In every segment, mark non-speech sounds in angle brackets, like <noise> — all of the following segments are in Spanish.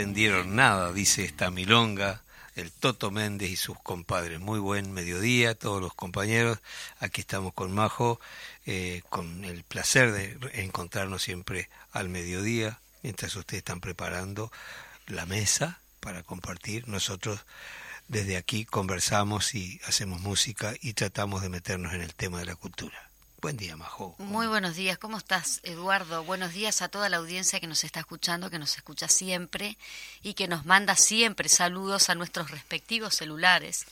Entendieron nada, dice esta milonga, el Toto Méndez y sus compadres. Muy buen mediodía, todos los compañeros. Aquí estamos con Majo, eh, con el placer de encontrarnos siempre al mediodía, mientras ustedes están preparando la mesa para compartir. Nosotros desde aquí conversamos y hacemos música y tratamos de meternos en el tema de la cultura. Buen día, Majo. Muy buenos días. ¿Cómo estás, Eduardo? Buenos días a toda la audiencia que nos está escuchando, que nos escucha siempre y que nos manda siempre saludos a nuestros respectivos celulares.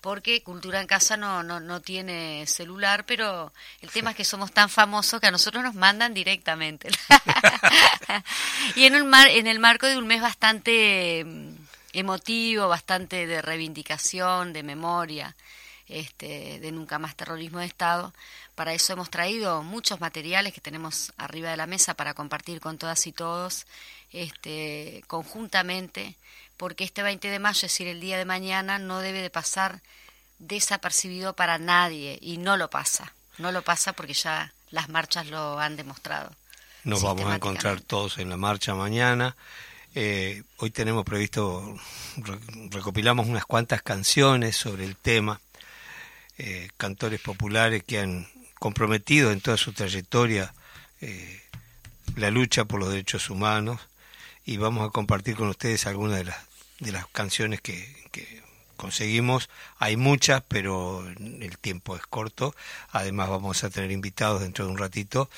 Porque Cultura en Casa no, no, no tiene celular, pero el tema <laughs> es que somos tan famosos que a nosotros nos mandan directamente. <laughs> y en, un mar, en el marco de un mes bastante mm, emotivo, bastante de reivindicación, de memoria, este, de nunca más terrorismo de Estado, para eso hemos traído muchos materiales que tenemos arriba de la mesa para compartir con todas y todos este, conjuntamente, porque este 20 de mayo, es decir, el día de mañana, no debe de pasar desapercibido para nadie y no lo pasa. No lo pasa porque ya las marchas lo han demostrado. Nos vamos a encontrar todos en la marcha mañana. Eh, hoy tenemos previsto, recopilamos unas cuantas canciones sobre el tema, eh, cantores populares que han comprometido en toda su trayectoria eh, la lucha por los derechos humanos y vamos a compartir con ustedes algunas de las, de las canciones que, conseguimos. Hay muchas, pero el tiempo es corto. Además vamos a tener invitados dentro de un ratito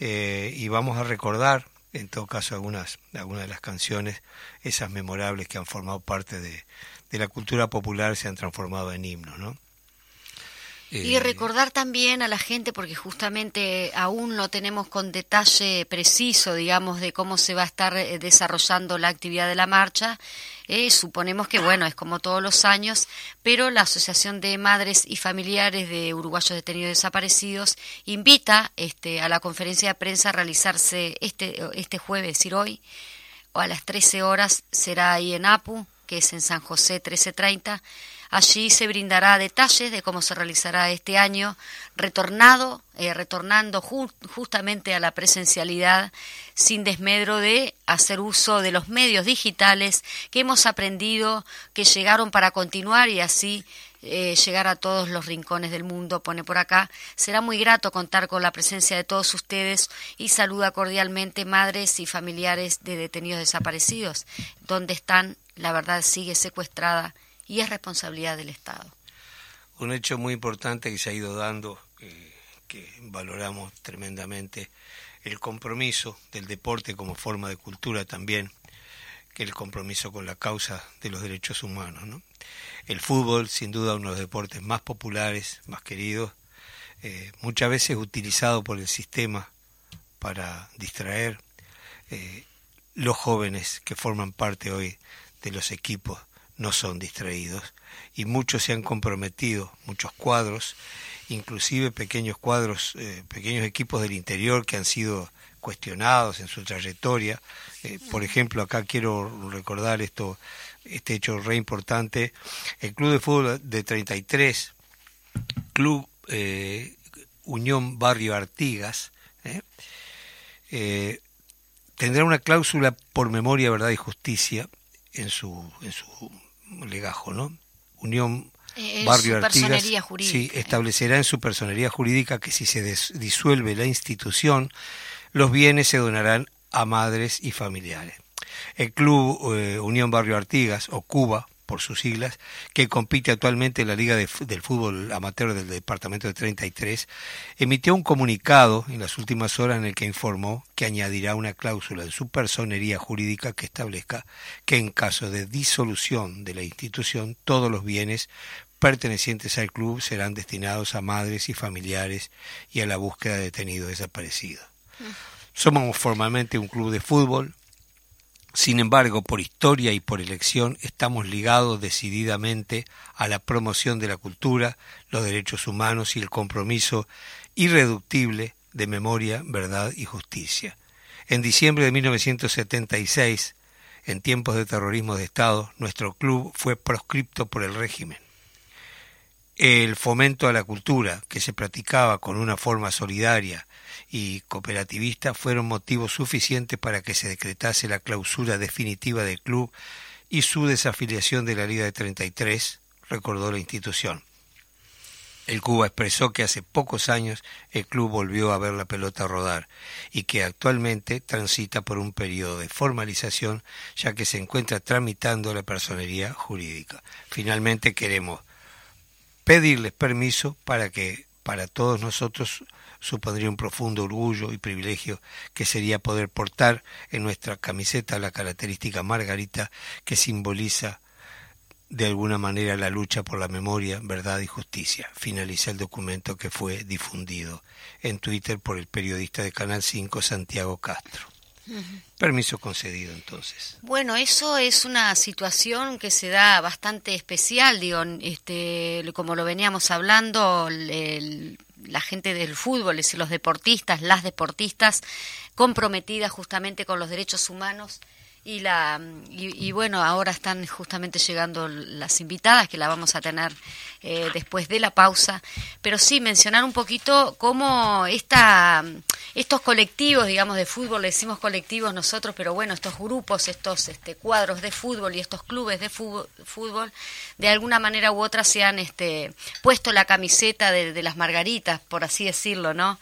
eh, y vamos a recordar, en todo caso, algunas, algunas de las canciones, esas memorables que han formado parte de, de la cultura popular, se han transformado en himnos, ¿no? Y eh, recordar también a la gente, porque justamente aún no tenemos con detalle preciso, digamos, de cómo se va a estar eh, desarrollando la actividad de la marcha. Eh, suponemos que, bueno, es como todos los años, pero la Asociación de Madres y Familiares de Uruguayos Detenidos Desaparecidos invita este, a la conferencia de prensa a realizarse este, este jueves, es decir, hoy, o a las 13 horas, será ahí en APU, que es en San José 1330 Allí se brindará detalles de cómo se realizará este año, retornado, eh, retornando justamente a la presencialidad, sin desmedro de hacer uso de los medios digitales que hemos aprendido, que llegaron para continuar y así eh, llegar a todos los rincones del mundo, pone por acá. Será muy grato contar con la presencia de todos ustedes y saluda cordialmente madres y familiares de detenidos desaparecidos. donde están? La verdad sigue secuestrada y es responsabilidad del Estado. Un hecho muy importante que se ha ido dando, eh, que valoramos tremendamente, el compromiso del deporte como forma de cultura también, que el compromiso con la causa de los derechos humanos. ¿no? El fútbol, sin duda, uno de los deportes más populares, más queridos, eh, muchas veces utilizado por el sistema para distraer eh, los jóvenes que forman parte hoy de los equipos no son distraídos y muchos se han comprometido, muchos cuadros, inclusive pequeños cuadros, eh, pequeños equipos del interior que han sido cuestionados en su trayectoria. Eh, por ejemplo, acá quiero recordar esto, este hecho re importante. El Club de Fútbol de 33, Club eh, Unión Barrio Artigas, tendrá una cláusula por memoria, verdad y justicia en su, en su legajo, ¿no? Unión eh, Barrio Artigas sí, establecerá en su personería jurídica que si se disuelve la institución, los bienes se donarán a madres y familiares. El Club eh, Unión Barrio Artigas, o Cuba, por sus siglas, que compite actualmente en la Liga del Fútbol Amateur del Departamento de 33, emitió un comunicado en las últimas horas en el que informó que añadirá una cláusula en su personería jurídica que establezca que en caso de disolución de la institución todos los bienes pertenecientes al club serán destinados a madres y familiares y a la búsqueda de detenidos desaparecidos. Mm. Somos formalmente un club de fútbol, sin embargo, por historia y por elección estamos ligados decididamente a la promoción de la cultura, los derechos humanos y el compromiso irreductible de memoria, verdad y justicia. En diciembre de 1976, en tiempos de terrorismo de Estado, nuestro club fue proscripto por el régimen. El fomento a la cultura, que se practicaba con una forma solidaria y cooperativista fueron motivos suficientes para que se decretase la clausura definitiva del club y su desafiliación de la Liga de 33, recordó la institución. El Cuba expresó que hace pocos años el club volvió a ver la pelota rodar y que actualmente transita por un periodo de formalización ya que se encuentra tramitando la personería jurídica. Finalmente queremos pedirles permiso para que para todos nosotros supondría un profundo orgullo y privilegio que sería poder portar en nuestra camiseta la característica margarita que simboliza de alguna manera la lucha por la memoria, verdad y justicia. Finaliza el documento que fue difundido en Twitter por el periodista de Canal 5 Santiago Castro. Permiso concedido entonces. Bueno, eso es una situación que se da bastante especial, digo, este, como lo veníamos hablando, el, la gente del fútbol, es los deportistas, las deportistas comprometidas justamente con los derechos humanos y la y, bueno ahora están justamente llegando las invitadas que la vamos a tener eh, después de la pausa pero sí mencionar un poquito cómo esta estos colectivos, digamos, de fútbol, le decimos colectivos nosotros, pero bueno, estos grupos, estos este, cuadros de fútbol y estos clubes de fútbol, de alguna manera u otra se han este, puesto la camiseta de, las margaritas, por así decirlo, ¿no?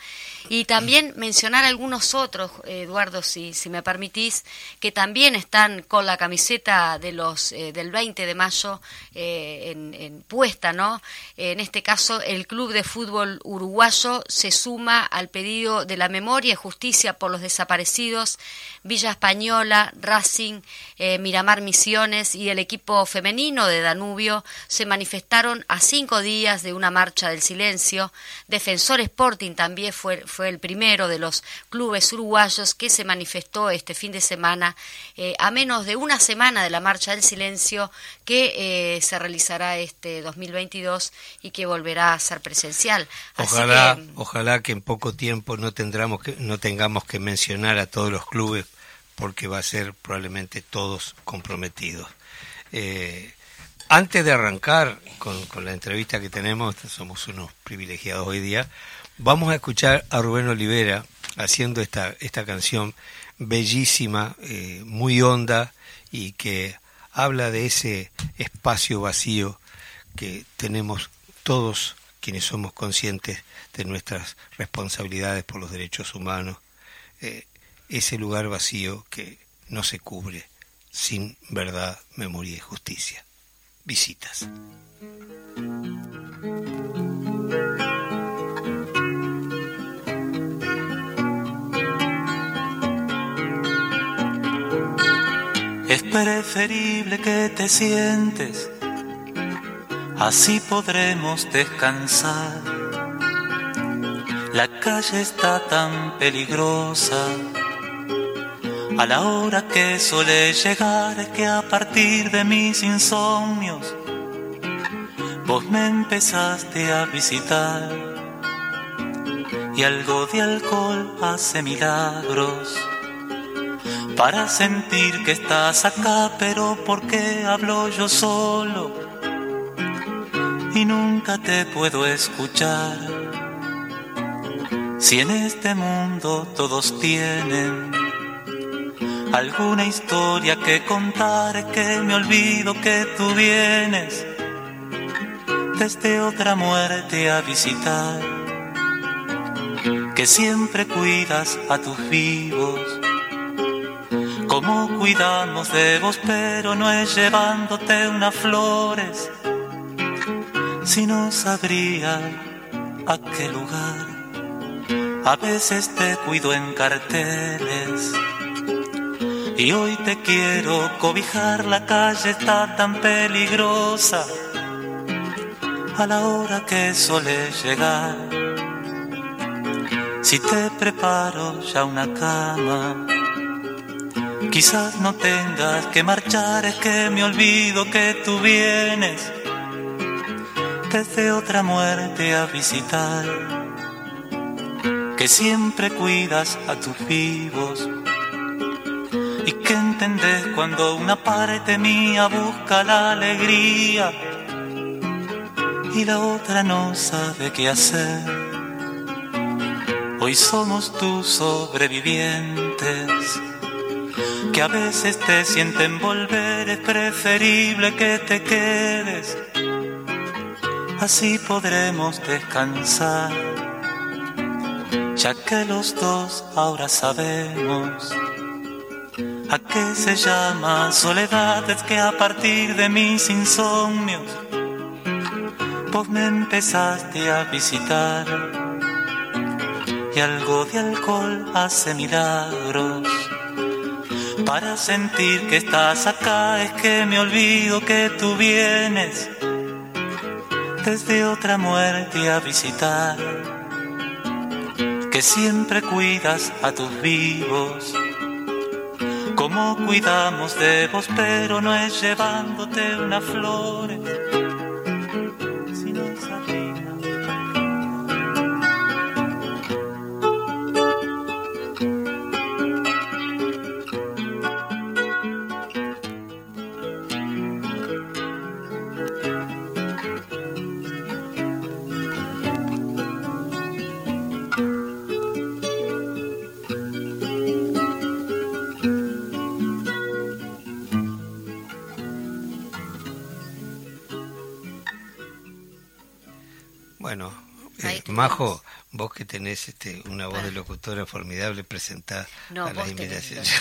Y también mencionar algunos otros, Eduardo, si, si me permitís, que también están con la camiseta de los eh, del 20 de mayo eh, en, puesta, ¿no? En este caso, el Club de Fútbol Uruguayo se suma al pedido de la memoria y justicia por los desaparecidos Villa Española, Racing, eh, Miramar Misiones y el equipo femenino de Danubio se manifestaron a cinco días de una marcha del silencio. Defensor Sporting también fue, fue el primero de los clubes uruguayos que se manifestó este fin de semana eh, a menos de una semana de la marcha del silencio que eh, se realizará este 2022 y que volverá a ser presencial. Ojalá, ojalá que en poco tiempo no, tendremos que, no tengamos que mencionar a todos los clubes porque va a ser probablemente todos comprometidos. Eh, antes de arrancar con, la entrevista que tenemos, somos unos privilegiados hoy día, vamos a escuchar a Rubén Olivera haciendo esta, esta canción bellísima, eh, muy honda y que habla de ese espacio vacío que tenemos todos quienes somos conscientes de nuestras responsabilidades por los derechos humanos. Eh, ese lugar vacío que no se cubre sin verdad, memoria y justicia. Visitas. Preferible que te sientes, así podremos descansar. La calle está tan peligrosa. A la hora que suele llegar que a partir de mis insomnios vos me empezaste a visitar. Y algo de alcohol hace milagros para sentir que estás acá, pero ¿por qué hablo yo solo y nunca te puedo escuchar? Si en este mundo todos tienen alguna historia que contar que me olvido que tú vienes desde otra muerte a visitar, que siempre cuidas a tus vivos, como cuidamos de vos, pero no es llevándote unas flores, si no sabría a qué lugar. A veces te cuido en carteles y hoy te quiero cobijar, la calle está tan peligrosa a la hora que suele llegar. Si te preparo ya una cama, quizás no tengas que marchar, es que me olvido que tú vienes. Desde otra muerte a visitar, que siempre cuidas a tus vivos. Y que entendés cuando una parte mía busca la alegría. Y la otra no sabe qué hacer. Hoy somos tus sobrevivientes que a veces te sienten volver, es preferible que te quedes, así podremos descansar, ya que los dos ahora sabemos ¿A qué se llama soledad? Es que a partir de mis insomnios vos me empezaste a visitar y algo de alcohol hace milagros. Para sentir que estás acá es que me olvido que tú vienes desde otra muerte a visitar, que siempre cuidas a tus vivos. Como cuidamos de vos, pero no es llevándote una flor Majo, Vos que tenés este, una voz de locutora formidable, presentá no, a las invitaciones. <laughs>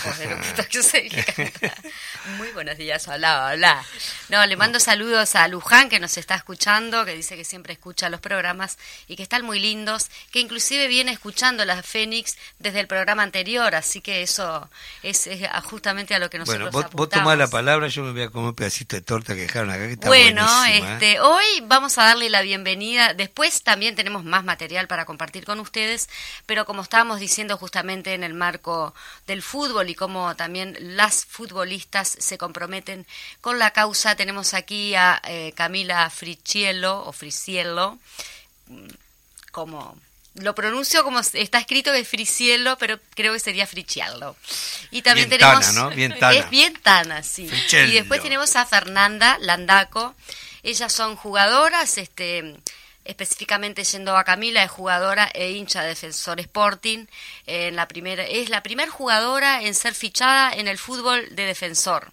Muy buenos días, hola, hola. No, le mando saludos a Luján que nos está escuchando, que dice que siempre escucha los programas y que están muy lindos, que inclusive viene escuchando las Fénix desde el programa anterior, así que eso es, justamente a lo que nosotros Bueno, vos, tomás la palabra, yo me voy a comer un pedacito de torta que dejaron acá, que está Bueno, ¿eh? este, hoy vamos a darle la bienvenida, después también tenemos más material para compartir con ustedes, pero como estábamos diciendo justamente en el marco del fútbol y como también las futbolistas se comprometen con la causa, tenemos aquí a eh, Camila Friciello o Friciello, mm, como lo pronuncio como está escrito que es Friciello, pero creo que sería Friciello. Y también tenemos ¿no? Bien tana. es bien tana, sí. Y después tenemos a Fernanda Landaco. Ellas son jugadoras, este específicamente yendo a Camila, es jugadora e hincha de Defensor Sporting. En la primera, es la primera jugadora en ser fichada en el fútbol de Defensor.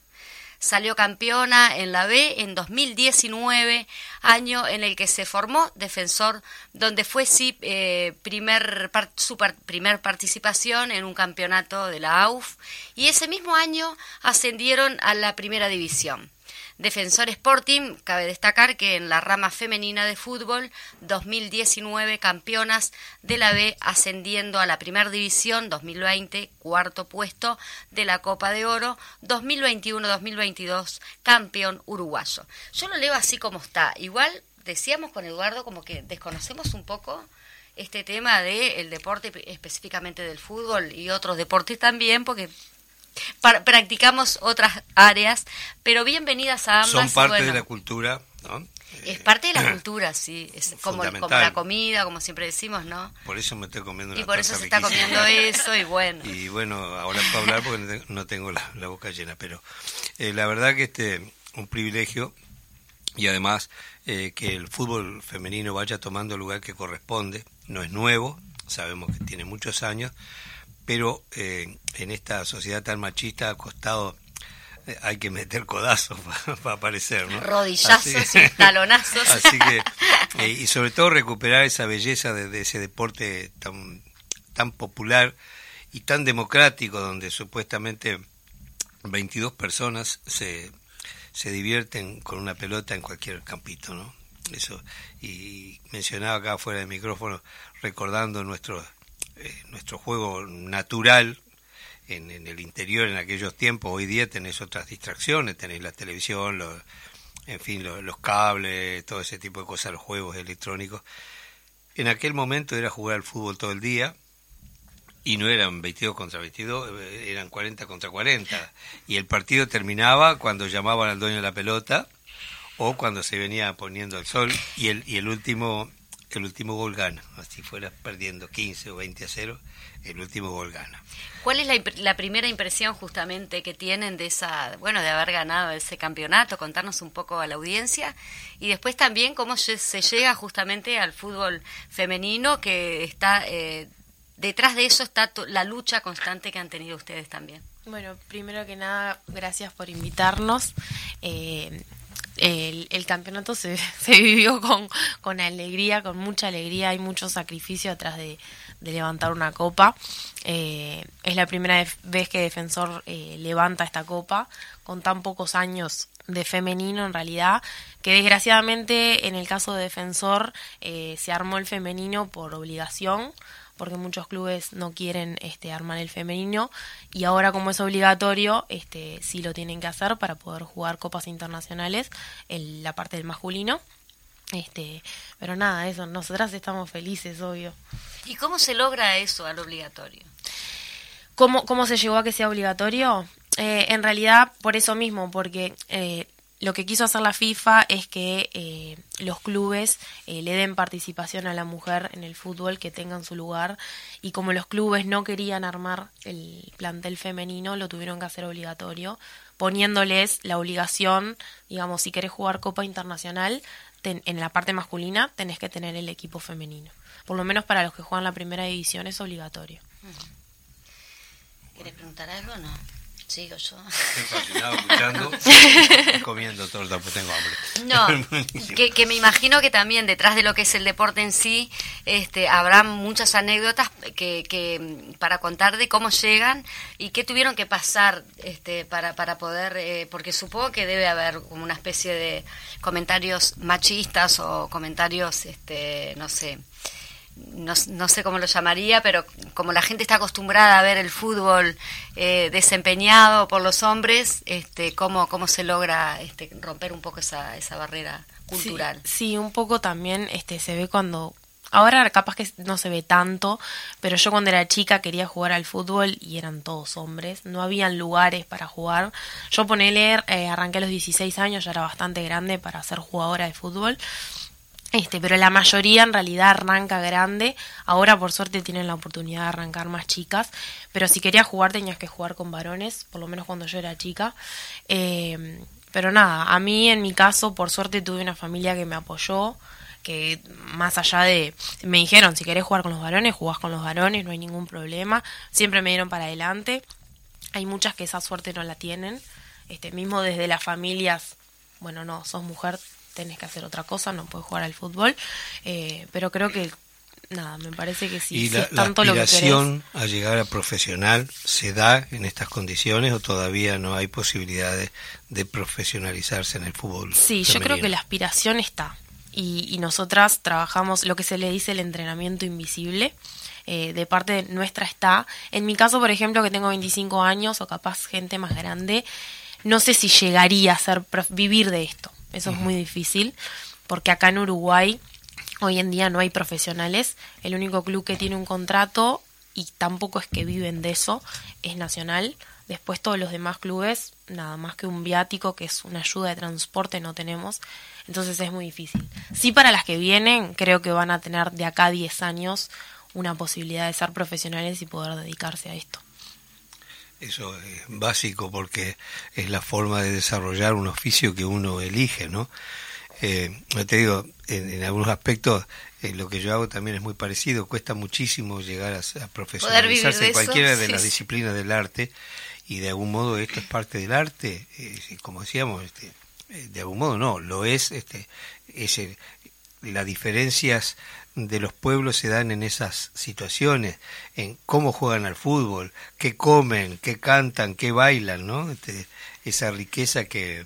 Salió campeona en la B en 2019, año en el que se formó Defensor, donde fue eh, primer, su primer participación en un campeonato de la AUF, y ese mismo año ascendieron a la primera división. Defensor Sporting, cabe destacar que en la rama femenina de fútbol, 2019 campeonas de la B ascendiendo a la primera división, 2020 cuarto puesto de la Copa de Oro, 2021-2022 campeón uruguayo. Yo lo leo así como está. Igual decíamos con Eduardo como que desconocemos un poco este tema del deporte, específicamente del fútbol y otros deportes también, porque practicamos otras áreas, pero bienvenidas a ambas. Son parte de la cultura, ¿no? Es parte de la <clears throat> cultura, sí, es como, la comida, como siempre decimos, ¿no? Por eso me estoy comiendo Y por eso se está comiendo eso, y bueno. <laughs> Y bueno, ahora puedo hablar porque no tengo la, boca llena, pero eh, la verdad que este un privilegio y además eh, que el fútbol femenino vaya tomando el lugar que corresponde, no es nuevo, sabemos que tiene muchos años, pero eh, en esta sociedad tan machista ha costado eh, hay que meter codazos <laughs> para aparecer, ¿no? Rodillazos y talonazos. Así que, <laughs> <laughs> eh, y sobre todo recuperar esa belleza de, ese deporte tan, tan popular y tan democrático, donde supuestamente 22 personas se, se divierten con una pelota en cualquier campito, ¿no? Eso, y mencionaba acá fuera del micrófono, recordando nuestros nuestro juego natural en, el interior en aquellos tiempos. Hoy día tenés otras distracciones, tenés la televisión, los, en fin, los, cables, todo ese tipo de cosas, los juegos electrónicos. En aquel momento era jugar al fútbol todo el día y no eran 22 contra 22, eh, eran 40 contra 40. Y el partido terminaba cuando llamaban al dueño de la pelota o cuando se venía poniendo el sol y el, y el último el último gol gana. Así fuera perdiendo 15 o 20 a 0, el último gol gana. ¿Cuál es la, primera impresión justamente que tienen de esa, bueno, de haber ganado ese campeonato? Contarnos un poco a la audiencia y después también cómo se llega justamente al fútbol femenino que está eh, detrás de eso está la lucha constante que han tenido ustedes también. Bueno, primero que nada, gracias por invitarnos. Eh, el, campeonato se, <laughs> se vivió con, con, alegría, con mucha alegría, y mucho sacrificio atrás de, levantar una copa. Eh, es la primera vez que Defensor eh, levanta esta copa, con tan pocos años de femenino en realidad, que desgraciadamente en el caso de Defensor eh, se armó el femenino por obligación, porque muchos clubes no quieren este, armar el femenino y ahora como es obligatorio, este, sí lo tienen que hacer para poder jugar copas internacionales en la parte del masculino. Este, pero nada, eso, nosotras estamos felices, obvio. ¿Y cómo se logra eso al obligatorio? ¿Cómo, cómo se llegó a que sea obligatorio? Eh, en realidad, por eso mismo, porque eh, lo que quiso hacer la FIFA es que eh, los clubes eh, le den participación a la mujer en el fútbol, que tengan su lugar, y como los clubes no querían armar el plantel femenino, lo tuvieron que hacer obligatorio, poniéndoles la obligación, digamos, si querés jugar Copa Internacional, en la parte masculina tenés que tener el equipo femenino. Por lo menos para los que juegan la primera división es obligatorio. ¿Quieres preguntar algo o no? Sigo yo. Estoy fascinado escuchando <laughs> y comiendo torta, pues tengo hambre. No, <laughs> que, que me imagino que también detrás de lo que es el deporte en sí, este, habrá muchas anécdotas que, que para contar de cómo llegan y qué tuvieron que pasar este, para, para poder, eh, porque supongo que debe haber como una especie de comentarios machistas o comentarios, este, no sé, no, no, sé cómo lo llamaría, pero como la gente está acostumbrada a ver el fútbol eh, desempeñado por los hombres, este, ¿cómo, cómo se logra este, romper un poco esa, esa barrera cultural? Sí, sí, un poco también este, se ve cuando... Ahora capaz que no se ve tanto, pero yo cuando era chica quería jugar al fútbol y eran todos hombres, no habían lugares para jugar. Yo ponele, eh, arranqué a los 16 años, ya era bastante grande para ser jugadora de fútbol este, pero la mayoría en realidad arranca grande. Ahora por suerte tienen la oportunidad de arrancar más chicas. Pero si querías jugar tenías que jugar con varones, por lo menos cuando yo era chica. Eh, pero nada, a mí en mi caso por suerte tuve una familia que me apoyó. Que más allá de... Me dijeron, si querés jugar con los varones, jugás con los varones, no hay ningún problema. Siempre me dieron para adelante. Hay muchas que esa suerte no la tienen. Este, mismo desde las familias, bueno, no, sos mujer, tenés que hacer otra cosa, no puedes jugar al fútbol, eh, pero creo que nada, me parece que sí, ¿Y si la, es tanto la lo que aspiración a llegar a profesional se da en estas condiciones o todavía no hay posibilidades de profesionalizarse en el fútbol? Sí, yo creo que la aspiración está. Y, y, nosotras trabajamos lo que se le dice el entrenamiento invisible. Eh, de parte nuestra está. En mi caso, por ejemplo, que tengo 25 años o capaz gente más grande, no sé si llegaría a ser vivir de esto. Eso uh -huh. es muy difícil, porque acá en Uruguay hoy en día no hay profesionales. El único club que tiene un contrato y tampoco es que viven de eso es Nacional. Después todos los demás clubes, nada más que un viático, que es una ayuda de transporte, no tenemos. Entonces es muy difícil. Sí para las que vienen, creo que van a tener de acá a 10 años una posibilidad de ser profesionales y poder dedicarse a esto. Eso es básico porque es la forma de desarrollar un oficio que uno elige, ¿no? Eh, te digo, en, en algunos aspectos eh, lo que yo hago también es muy parecido, cuesta muchísimo llegar a, a profesionalizarse en cualquiera de, las disciplinas del arte y de algún modo esto es parte del arte, eh, como decíamos, este, de algún modo no, lo es, este, es el, las diferencias de los pueblos se dan en esas situaciones, en cómo juegan al fútbol, qué comen, qué cantan, qué bailan, ¿no? Este, esa riqueza que,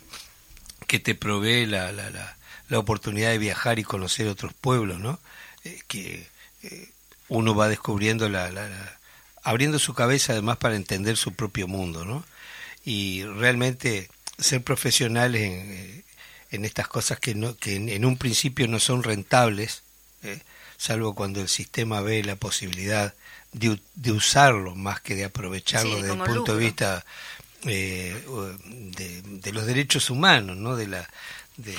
que te provee la, la, la, la, oportunidad de viajar y conocer otros pueblos, ¿no? Eh, que eh, uno va descubriendo la, abriendo su cabeza además para entender su propio mundo, ¿no? Y realmente ser profesionales en, eh, en estas cosas que, no, que en, en un principio no son rentables, ¿eh? salvo cuando el sistema ve la posibilidad de, de usarlo más que de aprovecharlo sí, desde el punto lucro. de vista eh, de, de, los derechos humanos, ¿no? de la, de,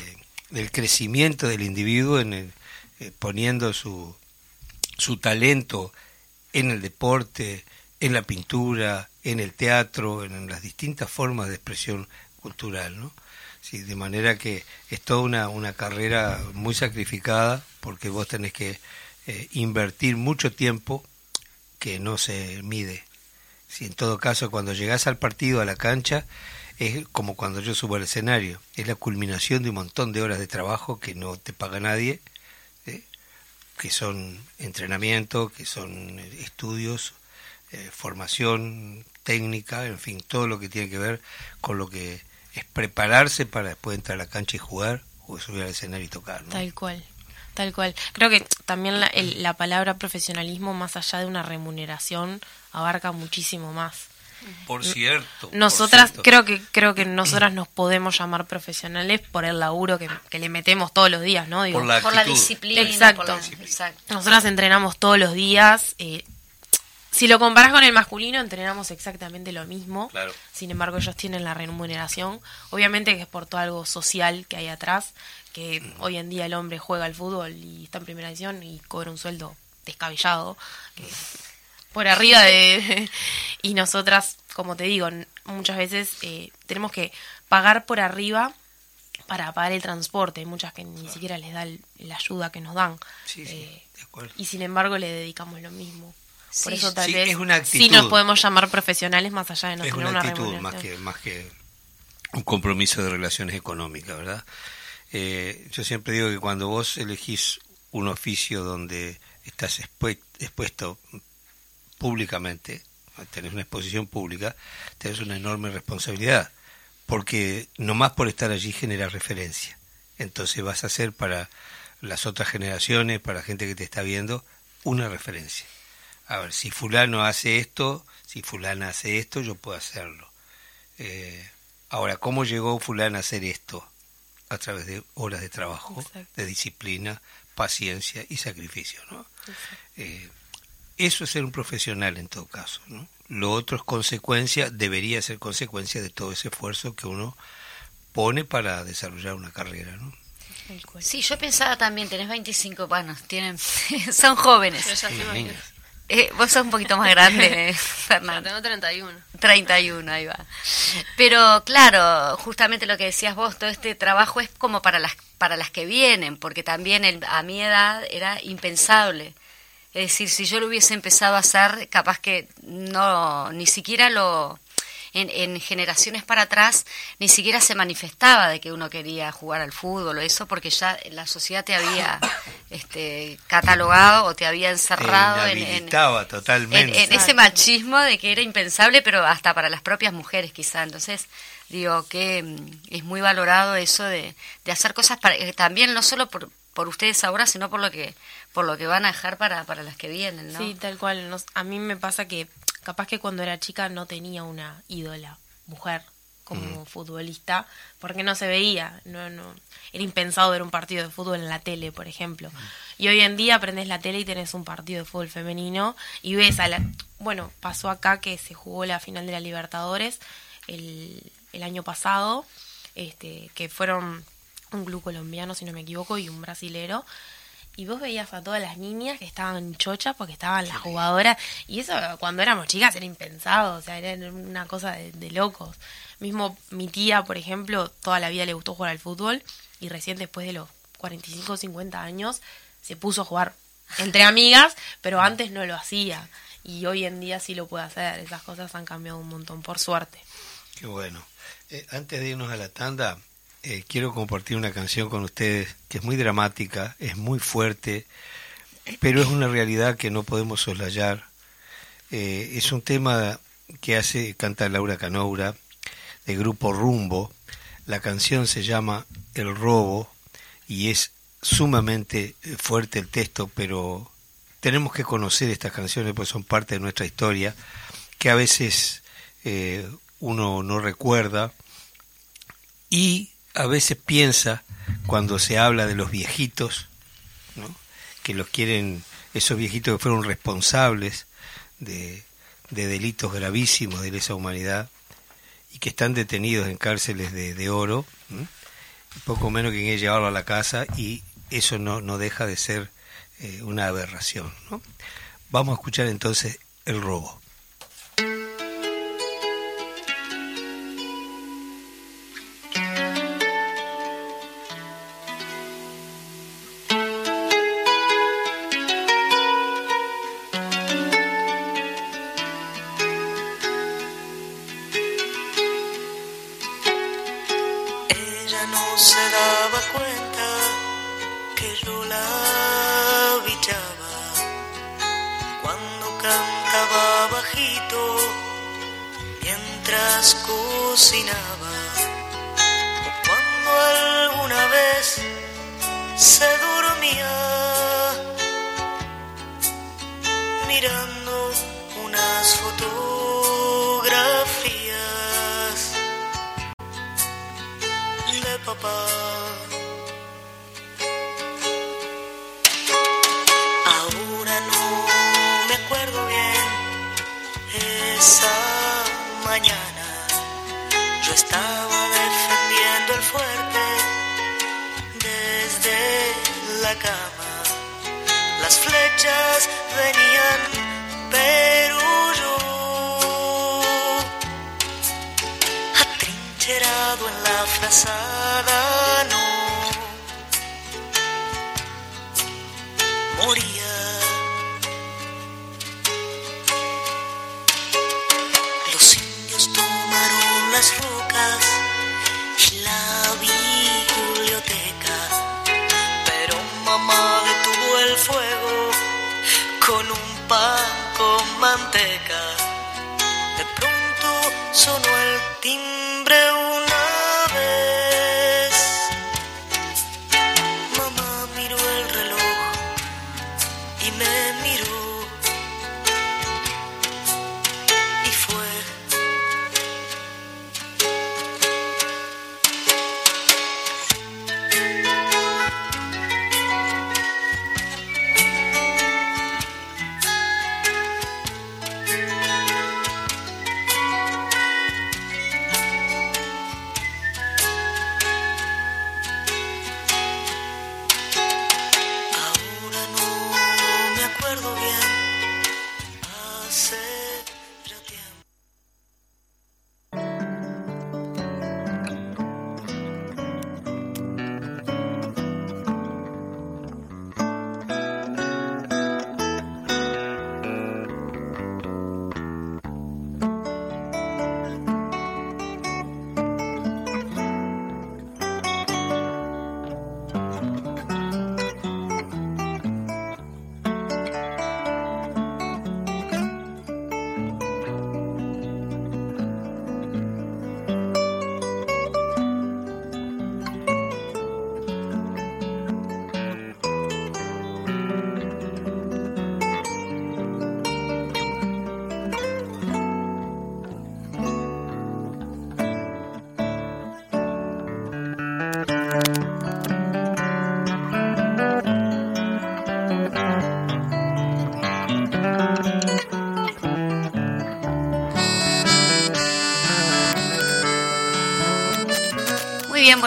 del crecimiento del individuo en el, eh, poniendo su, su talento en el deporte, en la pintura, en el teatro, en las distintas formas de expresión cultural, ¿no? Sí, de manera que es toda una, una carrera muy sacrificada porque vos tenés que eh, invertir mucho tiempo que no se mide. Si en todo caso cuando llegás al partido, a la cancha, es como cuando yo subo al escenario, es la culminación de un montón de horas de trabajo que no te paga nadie, ¿eh? que son entrenamiento, que son estudios, eh, formación técnica, en fin, todo lo que tiene que ver con lo que es prepararse para después entrar a la cancha y jugar o subir al escenario y tocar. ¿no? Tal cual, tal cual. Creo que también la, el, la, palabra profesionalismo, más allá de una remuneración, abarca muchísimo más. Por cierto. Nosotras, por cierto. creo que creo que nosotras nos podemos llamar profesionales por el laburo que, que le metemos todos los días, ¿no? Digo, por, la por la disciplina. Exacto. La disciplina. Exacto. Nosotras entrenamos todos los días. Eh, si lo comparas con el masculino, entrenamos exactamente lo mismo. Claro. Sin embargo, ellos tienen la remuneración. Obviamente que es por todo algo social que hay atrás, que mm. hoy en día el hombre juega al fútbol y está en primera división y cobra un sueldo descabellado, que por arriba de... <laughs> y nosotras, como te digo, muchas veces eh, tenemos que pagar por arriba para pagar el transporte. Hay muchas que ni siquiera les da el, la ayuda que nos dan. Sí, sí, eh, de acuerdo. Y sin embargo le dedicamos lo mismo. Por Sí, eso tal sí, vez es una sí actitud. nos podemos llamar profesionales más allá de no es tener una una actitud más que, más que un compromiso de relaciones económicas, ¿verdad? Eh, yo siempre digo que cuando vos elegís un oficio donde estás expue- expuesto públicamente, tenés una exposición pública, tenés una enorme responsabilidad, porque nomás por estar allí genera referencia. Entonces vas a ser para las otras generaciones, para la gente que te está viendo, una referencia. A ver, si fulano hace esto, si fulana hace esto, yo puedo hacerlo. Eh, ahora, ¿cómo llegó fulana a hacer esto? A través de horas de trabajo, Exacto. de disciplina, paciencia y sacrificio, ¿no? Eh, eso es ser un profesional en todo caso, ¿no? Lo otro es consecuencia, debería ser consecuencia de todo ese esfuerzo que uno pone para desarrollar una carrera, ¿no? Sí, yo pensaba también, tenés 25, bueno, tienen, <laughs> son jóvenes. Yo ya. Eh, vos sos un poquito más grande, <laughs> Fernando. tengo 31. 31, ahí va. Pero claro, justamente lo que decías vos, todo este trabajo es como para las para las que vienen, porque también el- a mi edad era impensable. Es decir, si yo lo hubiese empezado a hacer, capaz que no, ni siquiera lo, en, en generaciones para atrás, ni siquiera se manifestaba de que uno quería jugar al fútbol o eso, porque ya la sociedad te había <coughs> este, catalogado o te había encerrado en, totalmente. en ese machismo de que era impensable, pero hasta para las propias mujeres quizá. Entonces, digo que mm, es muy valorado eso de, de hacer cosas para, eh, también no solo por, por ustedes ahora, sino por lo que por lo que van a dejar para, para las que vienen, ¿no? Sí, tal cual. Nos- a mí me pasa que capaz que cuando era chica no tenía una ídola mujer como futbolista porque no se veía, no, no era impensado ver un partido de fútbol en la tele, por ejemplo. Y hoy en día aprendes la tele y tenés un partido de fútbol femenino y ves a la bueno, pasó acá que se jugó la final de la Libertadores el, el año pasado, este que fueron un club colombiano, si no me equivoco, y un brasilero. Y vos veías a todas las niñas que estaban chochas porque estaban las jugadoras. Y eso cuando éramos chicas era impensado, o sea, era una cosa de, de locos. Mismo mi tía, por ejemplo, toda la vida le gustó jugar al fútbol y recién después de los 45 o 50 años se puso a jugar entre amigas, pero antes no lo hacía. Y hoy en día sí lo puede hacer. Esas cosas han cambiado un montón, por suerte. Qué bueno. Eh, antes de irnos a la tanda, eh, quiero compartir una canción con ustedes que es muy dramática, es muy fuerte, pero es una realidad que no podemos soslayar. Eh, es un tema que hace canta Laura Canoura de grupo Rumbo. La canción se llama El robo y es sumamente eh, fuerte el texto, pero tenemos que conocer estas canciones pues son parte de nuestra historia que a veces uno no recuerda y a veces piensa cuando se habla de los viejitos, ¿no? que los quieren, esos viejitos que fueron responsables de, de delitos gravísimos de lesa humanidad y que están detenidos en cárceles de, de oro, ¿no? poco menos que que llevarlo a la casa y eso no, no deja de ser eh, una aberración. ¿no? Vamos a escuchar entonces el robo. Las flechas venían, pero yo atrincherado en la frazada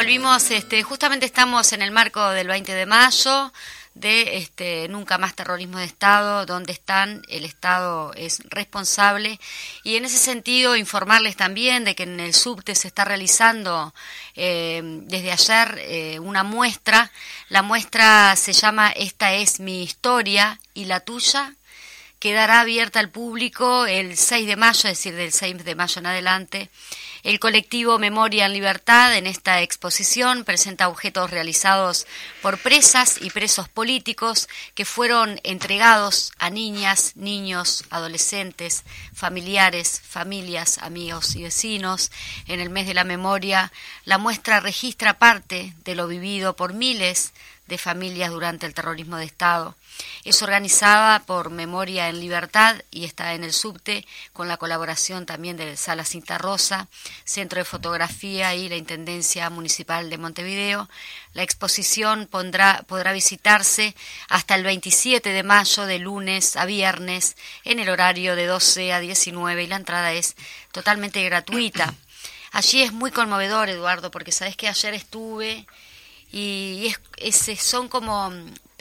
volvimos, este, justamente estamos en el marco del 20 de mayo de este nunca más terrorismo de Estado, donde están, el Estado es responsable. Y en ese sentido informarles también de que en el subte se está realizando eh, desde ayer eh, una muestra, la muestra se llama Esta es mi historia y la tuya, quedará abierta al público el 6 de mayo, es decir, del 6 de mayo en adelante. El colectivo Memoria en Libertad en esta exposición presenta objetos realizados por presas y presos políticos que fueron entregados a niñas, niños, adolescentes, familiares, familias, amigos y vecinos. En el mes de la memoria, la muestra registra parte de lo vivido por miles de familias durante el terrorismo de Estado. Es organizada por Memoria en Libertad y está en el subte con la colaboración también de Sala Cinta Rosa, Centro de Fotografía y la Intendencia Municipal de Montevideo. La exposición podrá visitarse hasta el 27 de mayo de lunes a viernes en el horario de 12 a 19 y la entrada es totalmente gratuita. Allí es muy conmovedor, Eduardo, porque sabes que ayer estuve y es, ese son como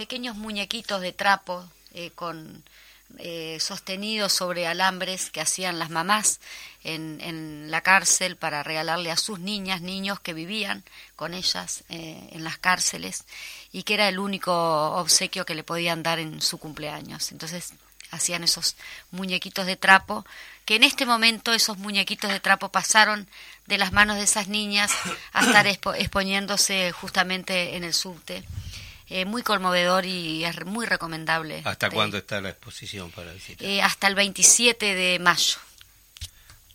pequeños muñequitos de trapo eh, con eh, sostenidos sobre alambres que hacían las mamás en, en, la cárcel para regalarle a sus niñas, niños que vivían con ellas eh, en las cárceles y que era el único obsequio que le podían dar en su cumpleaños. Entonces hacían esos muñequitos de trapo, que en este momento esos muñequitos de trapo pasaron de las manos de esas niñas a estar expo exponiéndose justamente en el subte. Eh, muy conmovedor y es muy recomendable. ¿Hasta de, cuándo está la exposición para visitar? Eh, hasta el 27 de mayo.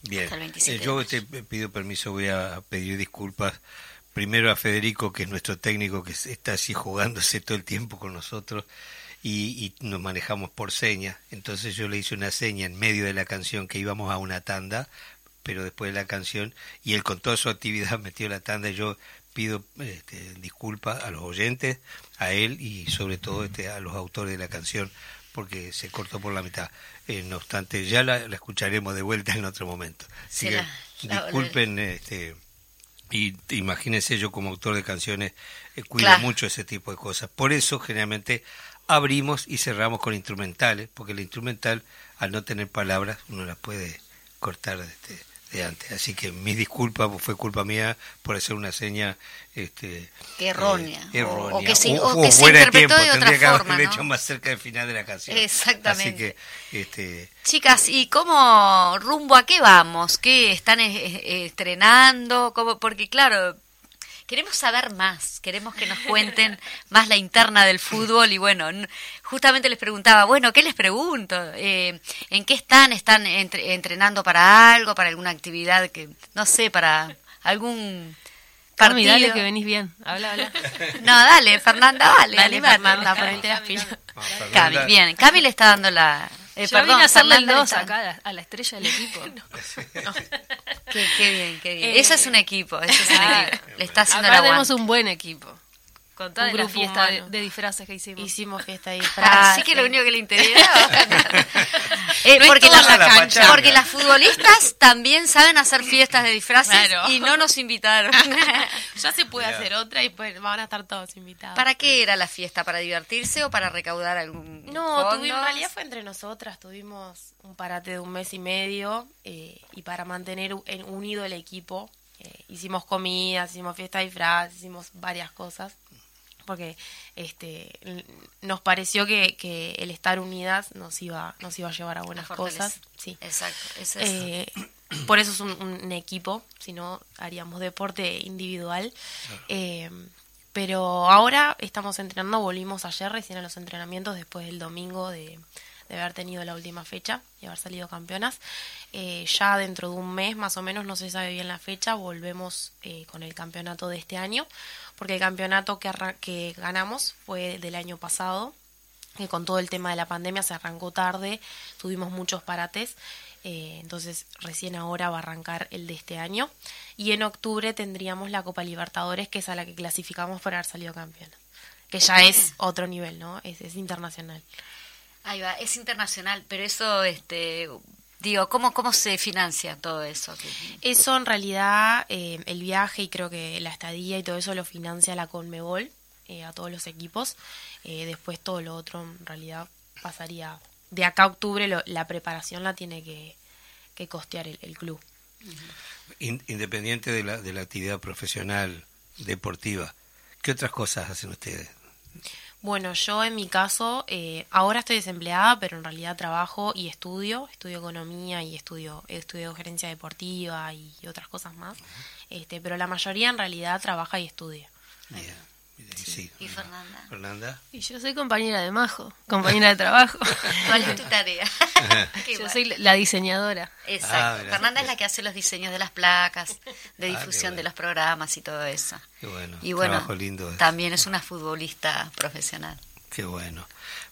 Bien, eh, yo te pido permiso, voy a pedir disculpas primero a Federico, que es nuestro técnico, que está así jugándose todo el tiempo con nosotros y, y, nos manejamos por señas. Entonces yo le hice una seña en medio de la canción que íbamos a una tanda, pero después de la canción, y él con toda su actividad <laughs> metió la tanda. Y yo pido este, disculpas a los oyentes, a él y sobre todo este, a los autores de la canción, porque se cortó por la mitad. Eh, no obstante, ya la, la, escucharemos de vuelta en otro momento. Así que, disculpen. Este, y imagínense, yo como autor de canciones eh, cuido claro. mucho ese tipo de cosas. Por eso, generalmente, abrimos y cerramos con instrumentales, porque el instrumental, al no tener palabras, uno las puede cortar este, de antes. Así que mis disculpas, fue culpa mía por hacer una seña este, errónea. Eh, errónea. O, que se, o, o que se interpretó tiempo, de otra tendría forma. que haberlo hecho más cerca del final de la canción. Exactamente. Así que, este, Chicas, ¿y cómo rumbo a qué vamos? ¿Qué están estrenando? ¿Cómo? Porque claro, queremos saber más, queremos que nos cuenten <laughs> más la interna del fútbol y bueno, justamente les preguntaba, bueno, ¿qué les pregunto? Eh, ¿En qué están? ¿Están entrenando para algo, para alguna actividad que, no sé, para algún Cami, dale que venís bien. Habla, habla. <laughs> No, dale, Fernanda, dale. Dale, Fernanda, ponete las pilas. Cami, bien. Cami le está dando la... Eh, Yo perdón, vine a hacerle el acá a la estrella del equipo. <laughs> <laughs> Qué, qué, bien, qué bien. Eh, eso es un equipo, eso es un equipo. Le está haciendo acá la tenemos un buen equipo. Con toda la fiesta de, disfraces que hicimos. Hicimos fiesta de disfraces. <laughs> Así que lo único que le interesa. <laughs> eh, porque, la porque las futbolistas también saben hacer fiestas de disfraces y no nos invitaron. <laughs> ya se puede hacer otra y pues van a estar todos invitados. ¿Para qué era la fiesta? ¿Para divertirse o para recaudar algún No, tuvimos, en realidad fue entre nosotras. Tuvimos un parate de un mes y medio eh, y para mantener unido el equipo eh, hicimos comidas, hicimos fiesta de disfraces, hicimos varias cosas porque este nos pareció que, que, el estar unidas nos iba nos iba a llevar a buenas cosas sí. Exacto eh, por eso es un, equipo si no haríamos deporte individual. Eh, pero ahora estamos entrenando volvimos ayer recién a los entrenamientos después del domingo de, de haber tenido la última fecha y haber salido campeonas. Eh, ya dentro de un mes más o menos, no se sabe bien la fecha, volvemos con el campeonato de este año porque el campeonato que, que ganamos fue del año pasado, que con todo el tema de la pandemia se arrancó tarde, tuvimos muchos parates, eh, entonces recién ahora va a arrancar el de este año. Y en octubre tendríamos la Copa Libertadores, que es a la que clasificamos para haber salido campeón, que ya es otro nivel, ¿no? Es, es internacional. Ahí va, es internacional, pero eso este, Digo, ¿cómo, ¿cómo se financia todo eso? Eso en realidad, eh, el viaje y creo que la estadía y todo eso lo financia la Conmebol eh, a todos los equipos. Eh, después todo lo otro en realidad pasaría. De acá a octubre la preparación la tiene que, costear el, club. Independiente de la, de la actividad profesional deportiva, ¿qué otras cosas hacen ustedes? Bueno, yo en mi caso, eh, ahora estoy desempleada, pero en realidad trabajo y estudio, estudio economía y estudio, estudio gerencia deportiva y otras cosas más, este, pero la mayoría en realidad trabaja y estudia. ¿Y Fernanda? Fernanda. Y yo soy compañera de Majo, compañera de trabajo. <laughs> ¿Cuál es tu tarea? <laughs> yo soy la diseñadora. Exacto. Ah, Fernanda es la que hace los diseños de las placas, de ah, difusión de los programas y todo eso. Qué bueno. Y bueno, también es una futbolista profesional. Qué bueno.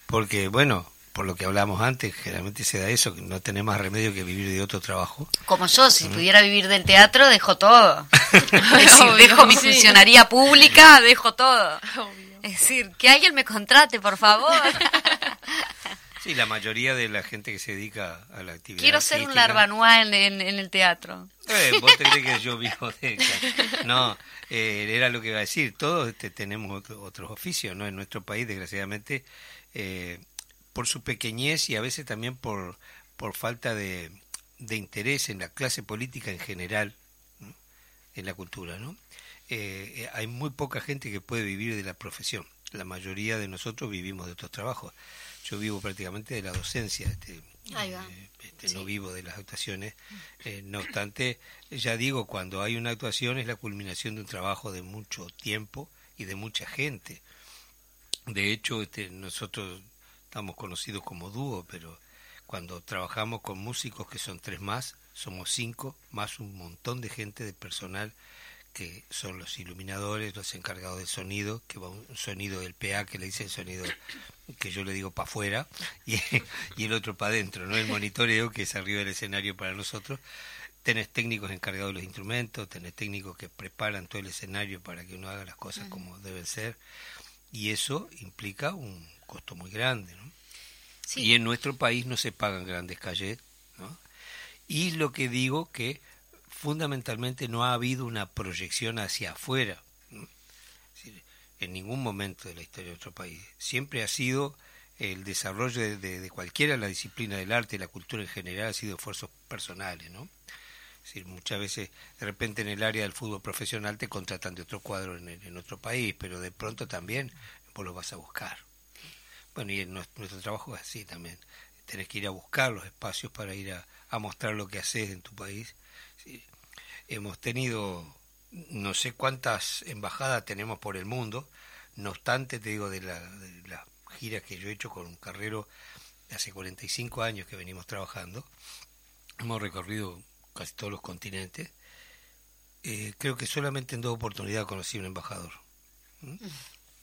Porque, bueno, por lo que hablamos antes, generalmente se da eso, que no tenemos más remedio que vivir de otro trabajo. Como yo, si pudiera vivir del teatro, dejo todo. <laughs> es decir, dejo mi funcionaría pública, dejo todo. Es decir, que alguien me contrate, por favor. <laughs> Sí, la mayoría de la gente que se dedica a la actividad. Quiero ser un larvanuá en, en, el teatro. Eh, vos te crees que yo <laughs> vivo de. No, eh, era lo que iba a decir. Todos este, tenemos otros oficios, ¿no? En nuestro país, desgraciadamente, eh, por su pequeñez y a veces también por, por falta de, de interés en la clase política en general, en la cultura, ¿no? Eh, eh, hay muy poca gente que puede vivir de la profesión. La mayoría de nosotros vivimos de otros trabajos. Yo vivo prácticamente de la docencia, este, eh, este no vivo de las actuaciones. no obstante, ya digo, cuando hay una actuación es la culminación de un trabajo de mucho tiempo y de mucha gente. De hecho, este, nosotros estamos conocidos como dúo, pero cuando trabajamos con músicos que son tres más, somos cinco, más un montón de gente de personal que son los iluminadores, los encargados del sonido, que va un sonido del PA que le dice el sonido que yo le digo para afuera <laughs> y, y, el otro para adentro, ¿no? El monitoreo que es arriba del escenario para nosotros. Tenés técnicos encargados de los instrumentos, tenés técnicos que preparan todo el escenario para que uno haga las cosas como deben ser y eso implica un costo muy grande. ¿no? Y en nuestro país no se pagan grandes calles. ¿no? Y lo que digo que fundamentalmente no ha habido una proyección hacia afuera en ningún momento de la historia de nuestro país. Siempre ha sido el desarrollo de, de, cualquiera la disciplina del arte y la cultura en general ha sido esfuerzos personales, ¿no? Muchas veces, de repente en el área del fútbol profesional te contratan de otro cuadro en, en otro país, pero de pronto también vos lo vas a buscar. Bueno, y nuestro, trabajo es así también. Tenés que ir a buscar los espacios para ir a, mostrar lo que haces en tu país. Hemos tenido no sé cuántas embajadas tenemos por el mundo, no obstante, te digo, de la, de la gira que yo he hecho con un carrero de hace 45 años que venimos trabajando, hemos recorrido casi todos los continentes, eh, creo que solamente en dos oportunidades conocí un embajador.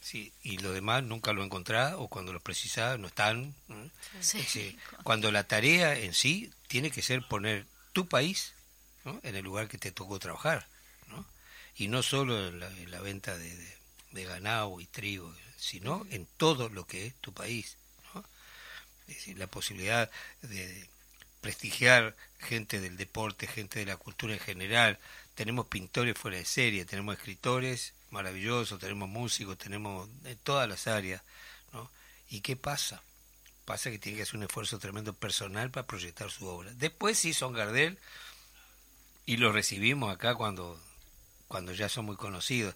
Sí, y lo demás nunca lo encontrás o cuando los precisás no están. Sí. Cuando la tarea en sí tiene que ser poner tu país en el lugar que te tocó trabajar. ¿no? Y no solo en la, venta de, de, ganado y trigo, sino en todo lo que es tu país. ¿no? Es decir, la posibilidad de prestigiar gente del deporte, gente de la cultura en general. Tenemos pintores fuera de serie, tenemos escritores maravillosos, tenemos músicos, tenemos de todas las áreas. ¿no? ¿Y qué pasa? Pasa que tiene que hacer un esfuerzo tremendo personal para proyectar su obra. Después sí son Gardel y lo recibimos acá cuando, cuando ya son muy conocidos.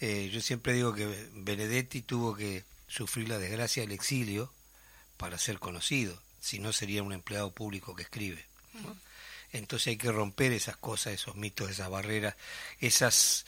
Eh, yo siempre digo que Benedetti tuvo que sufrir la desgracia del exilio para ser conocido, si no sería un empleado público que escribe. Entonces hay que romper esas cosas, esos mitos, esas barreras, esas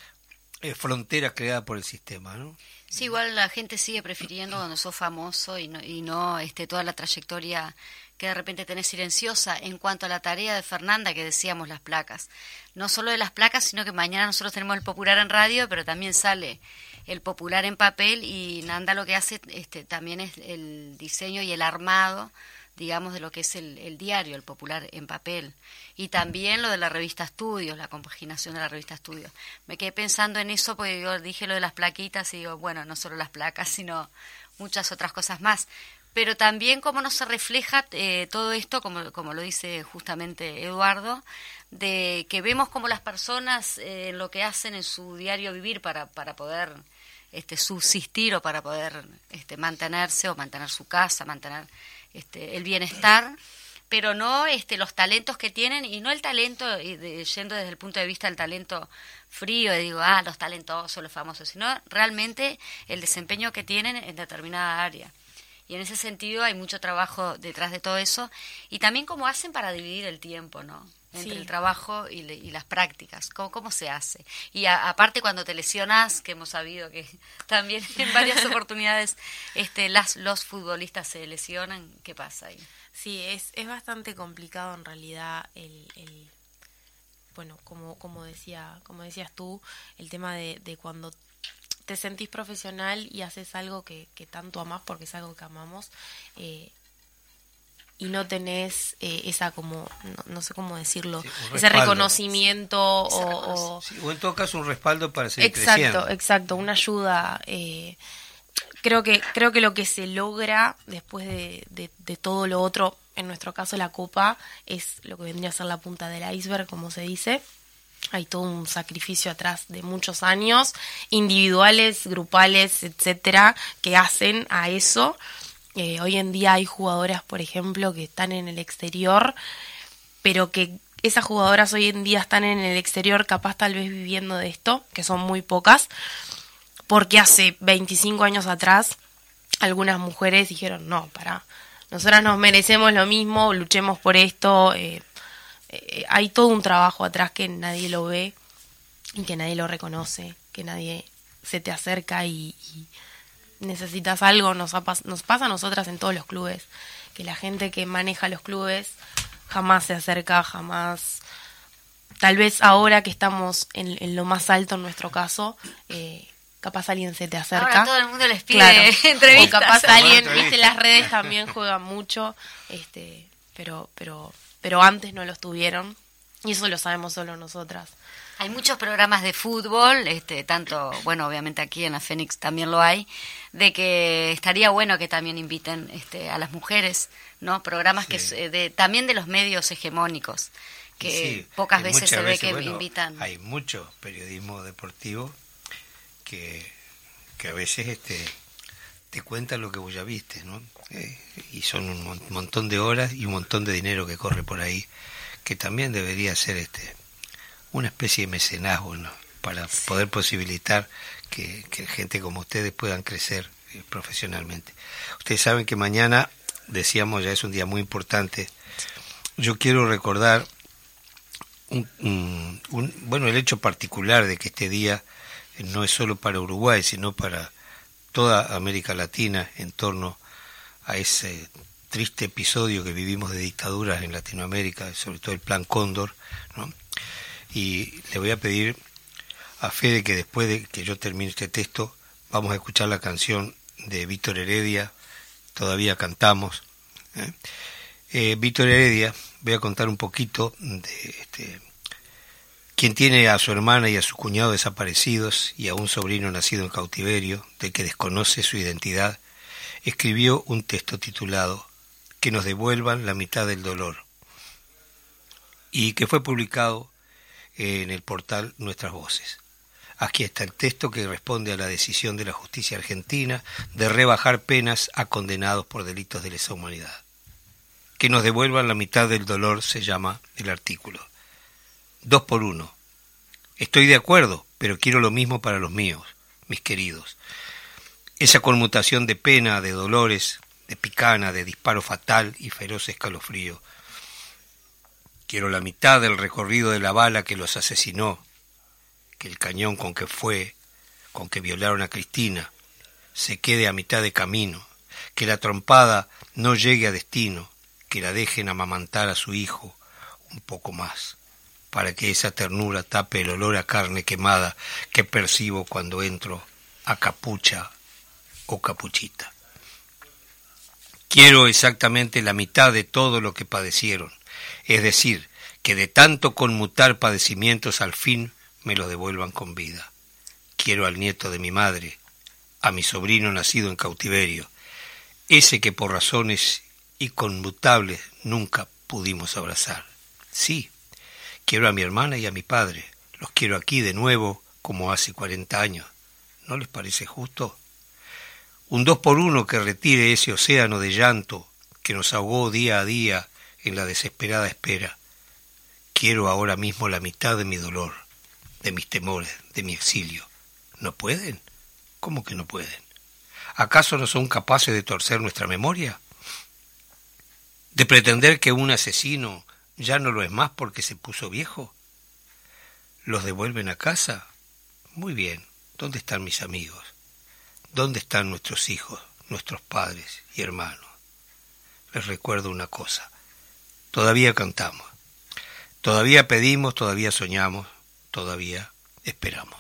eh, fronteras creadas por el sistema, ¿no? Sí, igual la gente sigue prefiriendo cuando sos famoso y no, y no este, toda la trayectoria que de repente tenés silenciosa en cuanto a la tarea de Fernanda que decíamos las placas. No solo de las placas, sino que mañana nosotros tenemos el popular en radio, pero también sale el popular en papel y Nanda lo que hace este, también es el diseño y el armado digamos, de lo que es el, diario, el popular en papel. Y también lo de la revista Estudios, la compaginación de la revista Estudios. Me quedé pensando en eso porque yo dije lo de las plaquitas y digo, bueno, no solo las placas, sino muchas otras cosas más. Pero también cómo no se refleja eh, todo esto, como, como lo dice justamente Eduardo, de que vemos como las personas eh, lo que hacen en su diario vivir para, para poder este, subsistir o para poder este, mantenerse o mantener su casa, mantener este, el bienestar, pero no este, los talentos que tienen y no el talento, yendo desde el punto de vista del talento frío, de digo, ah, los talentosos, los famosos, sino realmente el desempeño que tienen en determinada área. Y en ese sentido hay mucho trabajo detrás de todo eso y también cómo hacen para dividir el tiempo, ¿no? Entre el trabajo y, las prácticas, ¿Cómo, cómo se hace. Y aparte cuando te lesionas, que hemos sabido que <laughs> también en varias <laughs> oportunidades este, las, los futbolistas se lesionan, ¿qué pasa ahí? Sí, es, es bastante complicado en realidad el, el bueno, como, como, decía, como decías tú, el tema de, de cuando te sentís profesional y haces algo que, que tanto amás, porque es algo que amamos, eh, y no tenés eh, esa como, no, sé cómo decirlo, ese reconocimiento o, o, en todo caso un respaldo para seguir exacto, Exacto, una ayuda. Eh, creo que creo que lo que se logra después de, de, todo lo otro, en nuestro caso la copa, es lo que vendría a ser la punta del iceberg, como se dice. Hay todo un sacrificio atrás de muchos años, individuales, grupales, etcétera, que hacen a eso eh, hoy en día hay jugadoras, por ejemplo, que están en el exterior, pero que esas jugadoras hoy en día están en el exterior capaz tal vez viviendo de esto, que son muy pocas, porque hace 25 años atrás algunas mujeres dijeron, no, para, nosotras nos merecemos lo mismo, luchemos por esto. Eh, eh, hay todo un trabajo atrás que nadie lo ve y que nadie lo reconoce, que nadie se te acerca y necesitas algo, nos, nos pasa a nosotras en todos los clubes, que la gente que maneja los clubes jamás se acerca, jamás... Tal vez ahora que estamos en, lo más alto en nuestro caso, eh, capaz alguien se te acerca. Ahora todo el mundo les pide <laughs> entrevistas. O capaz alguien, viste, las redes también juegan mucho, este, pero, pero, pero antes no los tuvieron. Y eso lo sabemos solo nosotras. Hay muchos programas de fútbol, este, tanto, bueno, obviamente aquí en la Fénix también lo hay, de que estaría bueno que también inviten este, a las mujeres, ¿no? Programas que de, también de los medios hegemónicos, que pocas veces se ve que invitan. Hay mucho periodismo deportivo que, que a veces este, te cuenta lo que vos ya viste, ¿no? Eh, y son un montón de horas y un montón de dinero que corre por ahí, que también debería ser este una especie de mecenazgo para poder posibilitar que, gente como ustedes puedan crecer eh, profesionalmente. Ustedes saben que mañana, decíamos, ya es un día muy importante. Yo quiero recordar un, bueno, el hecho particular de que este día no es solo para Uruguay, sino para toda América Latina en torno a ese triste episodio que vivimos de dictaduras en Latinoamérica, sobre todo el Plan Cóndor, ¿no? Y le voy a pedir a Fede que después de que yo termine este texto, vamos a escuchar la canción de Víctor Heredia, todavía cantamos. ¿eh? Eh, Víctor Heredia, voy a contar un poquito de este, quien tiene a su hermana y a su cuñado desaparecidos y a un sobrino nacido en cautiverio, de que desconoce su identidad, escribió un texto titulado Que nos devuelvan la mitad del dolor y que fue publicado en el portal Nuestras Voces. Aquí está el texto que responde a la decisión de la justicia argentina de rebajar penas a condenados por delitos de lesa humanidad. Que nos devuelvan la mitad del dolor se llama el artículo. Dos por uno. Estoy de acuerdo, pero quiero lo mismo para los míos, mis queridos. Esa conmutación de pena, de dolores, de picana, de disparo fatal y feroz escalofrío. Quiero la mitad del recorrido de la bala que los asesinó, que el cañón con que fue, con que violaron a Cristina, se quede a mitad de camino, que la trompada no llegue a destino, que la dejen amamantar a su hijo un poco más, para que esa ternura tape el olor a carne quemada que percibo cuando entro a capucha o capuchita. Quiero exactamente la mitad de todo lo que padecieron, es decir, que de tanto conmutar padecimientos al fin me los devuelvan con vida. Quiero al nieto de mi madre, a mi sobrino nacido en cautiverio, ese que por razones inconmutables nunca pudimos abrazar. Sí, quiero a mi hermana y a mi padre, los quiero aquí de nuevo como hace cuarenta años. ¿No les parece justo? Un dos por uno que retire ese océano de llanto que nos ahogó día a día en la desesperada espera. Quiero ahora mismo la mitad de mi dolor de mis temores, de mi exilio. ¿No pueden? ¿Cómo que no pueden? ¿Acaso no son capaces de torcer nuestra memoria? ¿De pretender que un asesino ya no lo es más porque se puso viejo? ¿Los devuelven a casa? Muy bien. ¿Dónde están mis amigos? ¿Dónde están nuestros hijos, nuestros padres y hermanos? Les recuerdo una cosa. Todavía cantamos. Todavía pedimos, todavía soñamos, todavía esperamos.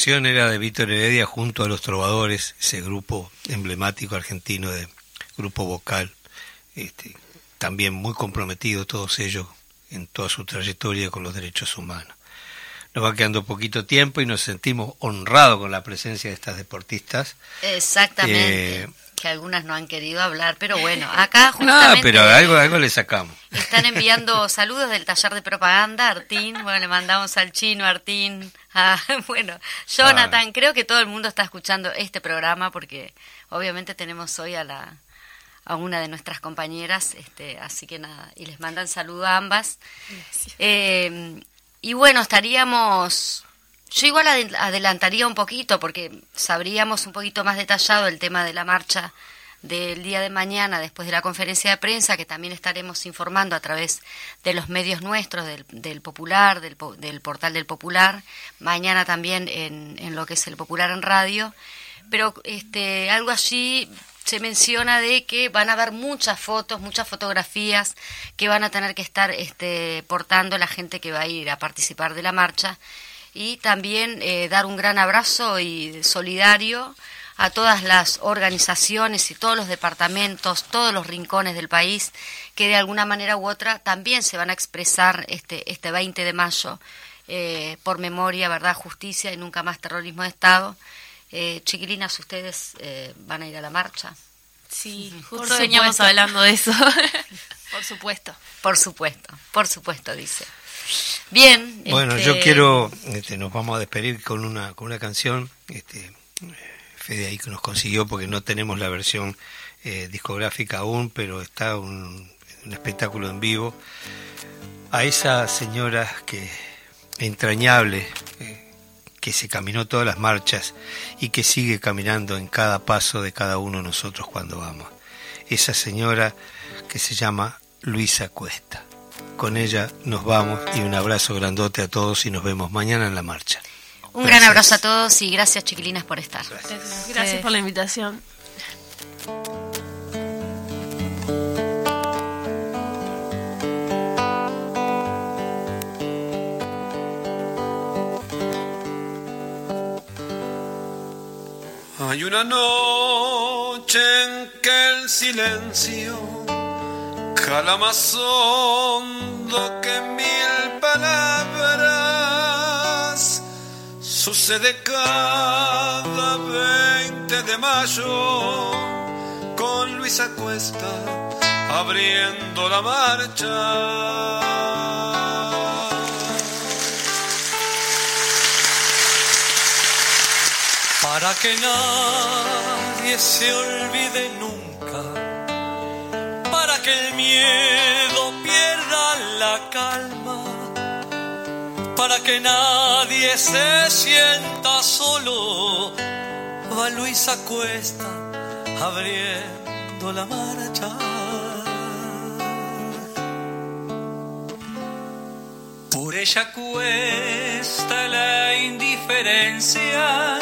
Versión era de Víctor Heredia junto a los Trovadores, ese grupo emblemático argentino de grupo vocal, este, también muy comprometido todos ellos en toda su trayectoria con los derechos humanos. Nos va quedando poquito tiempo y nos sentimos honrados con la presencia de estas deportistas. Exactamente. Eh, que algunas no han querido hablar, pero bueno, <laughs> acá No, justamente pero algo, algo le sacamos. están <laughs> enviando saludos del taller de propaganda, Artín, bueno, le mandamos al chino, Artín, a, <laughs> bueno, Jonathan, Ah. creo que todo el mundo está escuchando este programa porque obviamente tenemos hoy a la a una de nuestras compañeras, este, así que nada, y les mandan saludo a ambas. Eh, y bueno, estaríamos, yo igual adel- adelantaría un poquito porque sabríamos un poquito más detallado el tema de la marcha del día de mañana después de la conferencia de prensa que también estaremos informando a través de los medios nuestros, del, del Popular, del, del portal del Popular, mañana también en, en lo que es el Popular en radio, pero este algo allí se menciona de que van a haber muchas fotos, muchas fotografías que van a tener que estar este, portando la gente que va a ir a participar de la marcha y también eh, dar un gran abrazo y solidario a todas las organizaciones y todos los departamentos, todos los rincones del país que de alguna manera u otra también se van a expresar este, este 20 de mayo eh, por memoria, verdad, justicia y nunca más terrorismo de Estado. Eh, chiquilinas, ustedes eh, van a ir a la marcha. Sí, justo veníamos hablando de eso. <laughs> Por supuesto. Por supuesto, por supuesto, dice. Bien. Bueno, este, yo quiero, este, nos vamos a despedir con una, con una canción, este, Fede ahí que nos consiguió porque no tenemos la versión eh, discográfica aún, pero está un, un espectáculo en vivo. A esa señora que entrañable, eh, que se caminó todas las marchas y que sigue caminando en cada paso de cada uno de nosotros cuando vamos. Esa señora que se llama Luisa Cuesta. Con ella nos vamos y un abrazo grandote a todos y nos vemos mañana en la marcha. Un gran abrazo a todos y gracias, chiquilinas, por estar. Gracias por la invitación. Hay una noche en que el silencio cala más hondo que mil palabras. Sucede cada 20 de mayo con Luisa Cuesta abriendo la marcha. para que nadie se olvide nunca, para que el miedo para que nadie se sienta solo, va Luisa Cuesta abriendo la marcha. Por ella cuesta la indiferencia,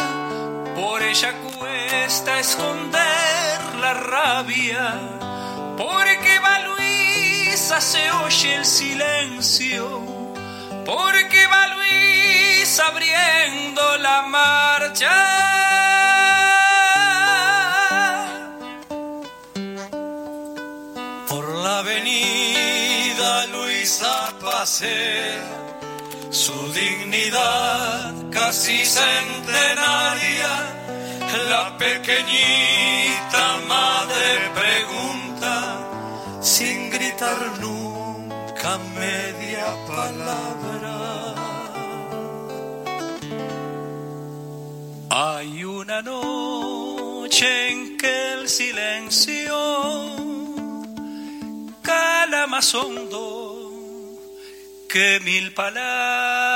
por ella cuesta esconder la rabia, porque va Luisa se oye el silencio, porque va Luisa abriendo la marcha. Por la avenida Luisa pasea su dignidad casi centenaria. La pequeñita madre pregunta sin gritar nunca media palabra. Hay una noche en que el silencio cala más hondo que mil palabras.